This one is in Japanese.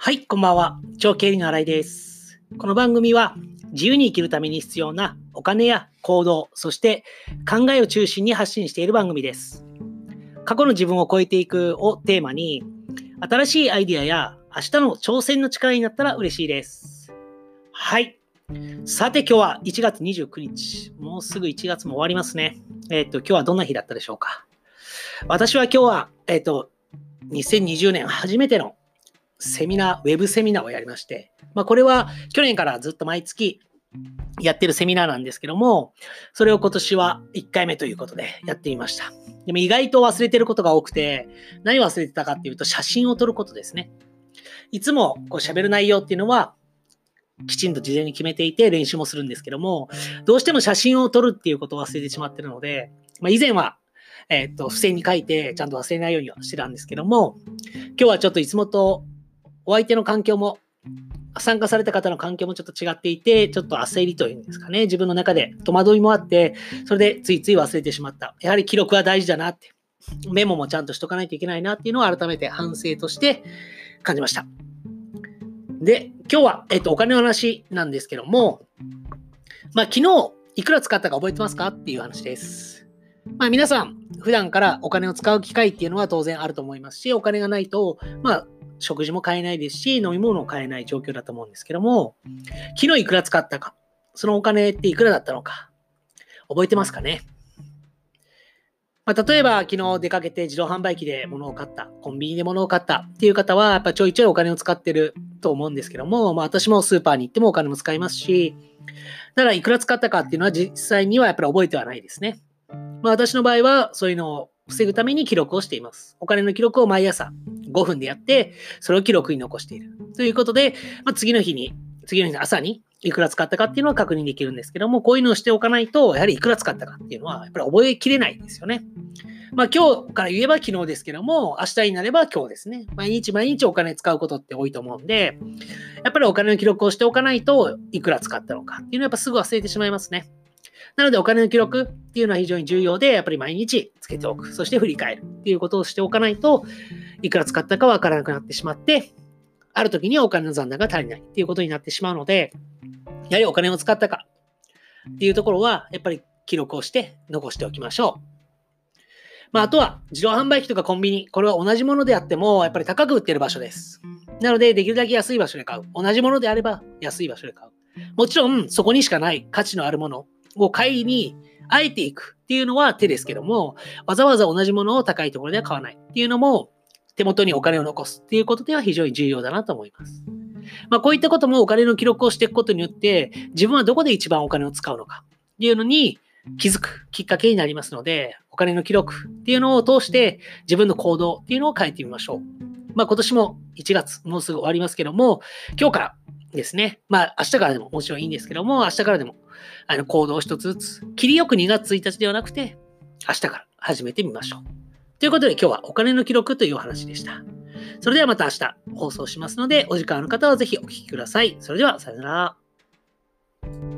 はい、こんばんは。超経理の新井です。この番組は自由に生きるために必要なお金や行動、そして考えを中心に発信している番組です。過去の自分を超えていくをテーマに、新しいアイディアや明日の挑戦の力になったら嬉しいです。はい。さて今日は1月29日。もうすぐ1月も終わりますね。えっ、と、今日はどんな日だったでしょうか。私は今日は、えっ、と、2020年初めてのセミナー、ウェブセミナーをやりまして、まあ、これは去年からずっと毎月やってるセミナーなんですけども、それを今年は1回目ということでやってみました。でも意外と忘れてることが多くて、何忘れてたかっていうと写真を撮ることですね。いつもこう喋る内容っていうのは、きちんと事前に決めていて練習もするんですけども、どうしても写真を撮るっていうことを忘れてしまってるので、まあ、以前は、えーっと、付箋に書いてちゃんと忘れないようにはしてたんですけども、今日はちょっといつもとお相手の環境も、参加された方の環境もちょっと違っていて、ちょっと焦りというんですかね、自分の中で戸惑いもあって、それでついつい忘れてしまった。やはり記録は大事だなって、メモもちゃんとしとかないといけないなっていうのを改めて反省として感じました。で、今日は、えっと、お金の話なんですけども、まあ、昨日いくら使ったか覚えてますかっていう話です。まあ、皆さん、普段からお金を使う機会っていうのは当然あると思いますし、お金がないと、まあ、食事も買えないですし、飲み物も買えない状況だと思うんですけども、昨日いくら使ったか、そのお金っていくらだったのか、覚えてますかね？まあ、例えば、昨日出かけて自動販売機で物を買った、コンビニで物を買ったっていう方は、やっぱちょいちょいお金を使ってると思うんですけども、まあ、私もスーパーに行ってもお金も使いますし、だからいくら使ったかっていうのは実際にはやっぱり覚えてはないですね。まあ、私の場合はそういうのを防ぐために記録をしています。お金の記録を毎朝5分でやって、それを記録に残している。ということで、まあ、次の日に、次の日の朝にいくら使ったかっていうのは確認できるんですけども、こういうのをしておかないと、やはりいくら使ったかっていうのは、やっぱり覚えきれないんですよね。まあ今日から言えば昨日ですけども、明日になれば今日ですね。毎日毎日お金使うことって多いと思うんで、やっぱりお金の記録をしておかないといくら使ったのかっていうのはやっぱすぐ忘れてしまいますね。なのでお金の記録っていうのは非常に重要で、やっぱり毎日つけておく。そして振り返るっていうことをしておかないと、いくら使ったかわからなくなってしまって、ある時にはお金の残高が足りないっていうことになってしまうので、やはりお金を使ったかっていうところは、やっぱり記録をして残しておきましょう。まあ、あとは自動販売機とかコンビニ、これは同じものであっても、やっぱり高く売ってる場所です。なので、できるだけ安い場所で買う。同じものであれば安い場所で買う。もちろん、そこにしかない価値のあるものを買いに、あえていくっていうのは手ですけども、わざわざ同じものを高いところでは買わないっていうのも、手元にお金を残すっていうことでは非常に重要だなと思います。まあ、こういったこともお金の記録をしていくことによって、自分はどこで一番お金を使うのかっていうのに気づくきっかけになりますので、お金の記録っていうのを通して自分の行動っていうのを変えてみましょう。まあ、今年も1月、もうすぐ終わりますけども、今日からですね、まあ明日からでももちろんいいんですけども、明日からでもあの行動を一つずつ、切りよく2月1日ではなくて、明日から始めてみましょう。ということで今日はお金の記録というお話でした。それではまた明日放送しますので、お時間ある方はぜひお聴きください。それではさよなら。